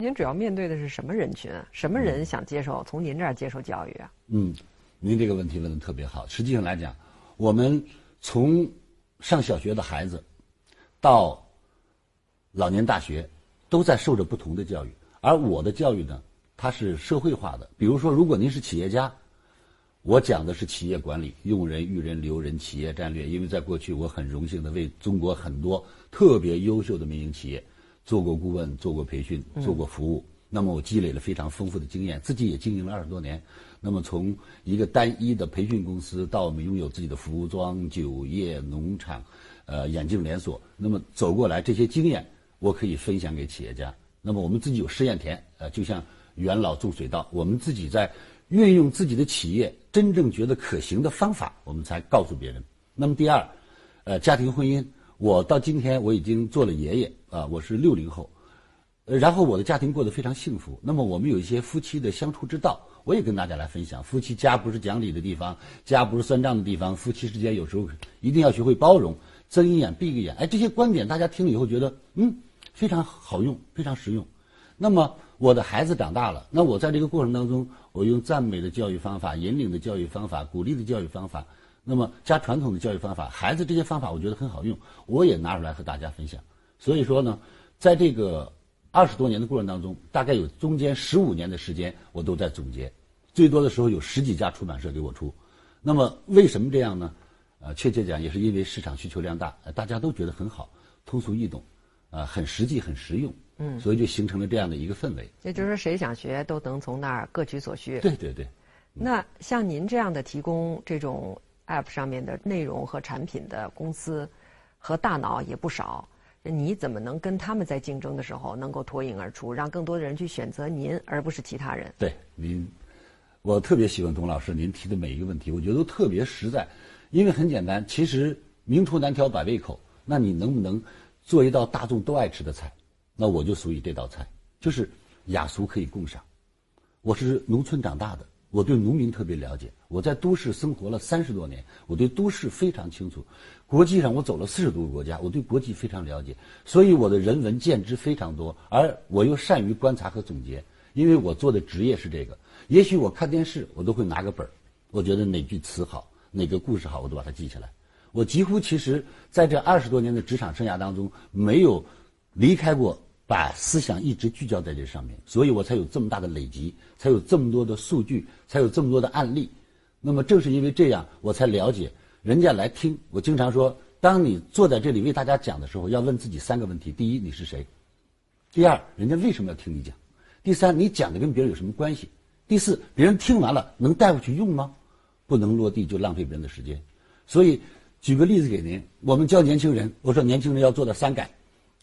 您主要面对的是什么人群？什么人想接受从您这儿接受教育啊？嗯，您这个问题问的特别好。实际上来讲，我们从上小学的孩子到老年大学，都在受着不同的教育。而我的教育呢，它是社会化的。比如说，如果您是企业家，我讲的是企业管理、用人、育人、留人、企业战略。因为在过去，我很荣幸的为中国很多特别优秀的民营企业。做过顾问，做过培训，做过服务，那么我积累了非常丰富的经验，自己也经营了二十多年。那么从一个单一的培训公司到我们拥有自己的服装、酒业、农场、呃眼镜连锁，那么走过来这些经验，我可以分享给企业家。那么我们自己有试验田，呃，就像元老种水稻，我们自己在运用自己的企业真正觉得可行的方法，我们才告诉别人。那么第二，呃，家庭婚姻。我到今天我已经做了爷爷啊，我是六零后，呃，然后我的家庭过得非常幸福。那么我们有一些夫妻的相处之道，我也跟大家来分享。夫妻家不是讲理的地方，家不是算账的地方，夫妻之间有时候一定要学会包容，睁一眼闭一眼。哎，这些观点大家听了以后觉得嗯非常好用，非常实用。那么我的孩子长大了，那我在这个过程当中，我用赞美的教育方法、引领的教育方法、鼓励的教育方法。那么加传统的教育方法，孩子这些方法我觉得很好用，我也拿出来和大家分享。所以说呢，在这个二十多年的过程当中，大概有中间十五年的时间，我都在总结。最多的时候有十几家出版社给我出。那么为什么这样呢？呃，确切讲也是因为市场需求量大，大家都觉得很好，通俗易懂，啊，很实际，很实用。嗯。所以就形成了这样的一个氛围。也就是说，谁想学都能从那儿各取所需。对对对。那像您这样的提供这种。App 上面的内容和产品的公司和大脑也不少，你怎么能跟他们在竞争的时候能够脱颖而出，让更多的人去选择您而不是其他人？对，您，我特别喜欢董老师您提的每一个问题，我觉得都特别实在，因为很简单，其实明厨难调百味口，那你能不能做一道大众都爱吃的菜？那我就属于这道菜，就是雅俗可以共赏。我是农村长大的。我对农民特别了解，我在都市生活了三十多年，我对都市非常清楚。国际上我走了四十多个国家，我对国际非常了解，所以我的人文见知非常多，而我又善于观察和总结，因为我做的职业是这个。也许我看电视，我都会拿个本儿，我觉得哪句词好，哪个故事好，我都把它记下来。我几乎其实在这二十多年的职场生涯当中，没有离开过。把思想一直聚焦在这上面，所以我才有这么大的累积，才有这么多的数据，才有这么多的案例。那么正是因为这样，我才了解人家来听。我经常说，当你坐在这里为大家讲的时候，要问自己三个问题：第一，你是谁？第二，人家为什么要听你讲？第三，你讲的跟别人有什么关系？第四，别人听完了能带回去用吗？不能落地就浪费别人的时间。所以，举个例子给您：我们教年轻人，我说年轻人要做的三敢：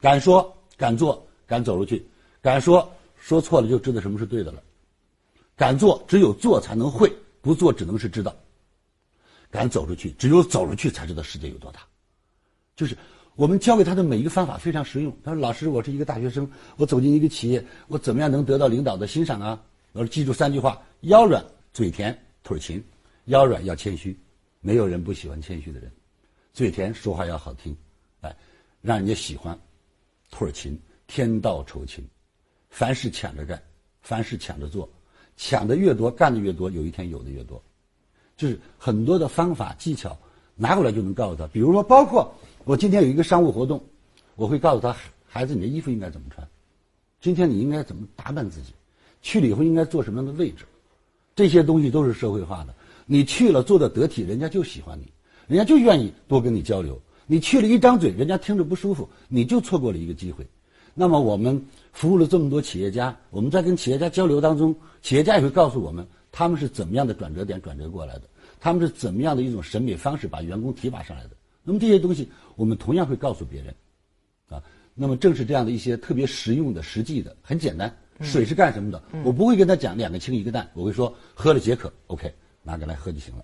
敢说，敢做。敢走出去，敢说，说错了就知道什么是对的了。敢做，只有做才能会，不做只能是知道。敢走出去，只有走出去才知道世界有多大。就是我们教给他的每一个方法非常实用。他说：“老师，我是一个大学生，我走进一个企业，我怎么样能得到领导的欣赏啊？”我说：“记住三句话：腰软嘴甜腿勤。腰软要谦虚，没有人不喜欢谦虚的人；嘴甜说话要好听，哎，让人家喜欢；腿勤。”天道酬勤，凡事抢着干，凡事抢着做，抢的越多，干的越多，有一天有的越多。就是很多的方法技巧拿过来就能告诉他。比如说，包括我今天有一个商务活动，我会告诉他：孩子，你的衣服应该怎么穿？今天你应该怎么打扮自己？去了以后应该坐什么样的位置？这些东西都是社会化的。你去了做的得体，人家就喜欢你，人家就愿意多跟你交流。你去了一张嘴，人家听着不舒服，你就错过了一个机会。那么我们服务了这么多企业家，我们在跟企业家交流当中，企业家也会告诉我们他们是怎么样的转折点转折过来的，他们是怎么样的一种审美方式把员工提拔上来的。那么这些东西我们同样会告诉别人，啊，那么正是这样的一些特别实用的、实际的、很简单。水是干什么的？我不会跟他讲两个氢一个氮，我会说喝了解渴，OK，拿过来喝就行了。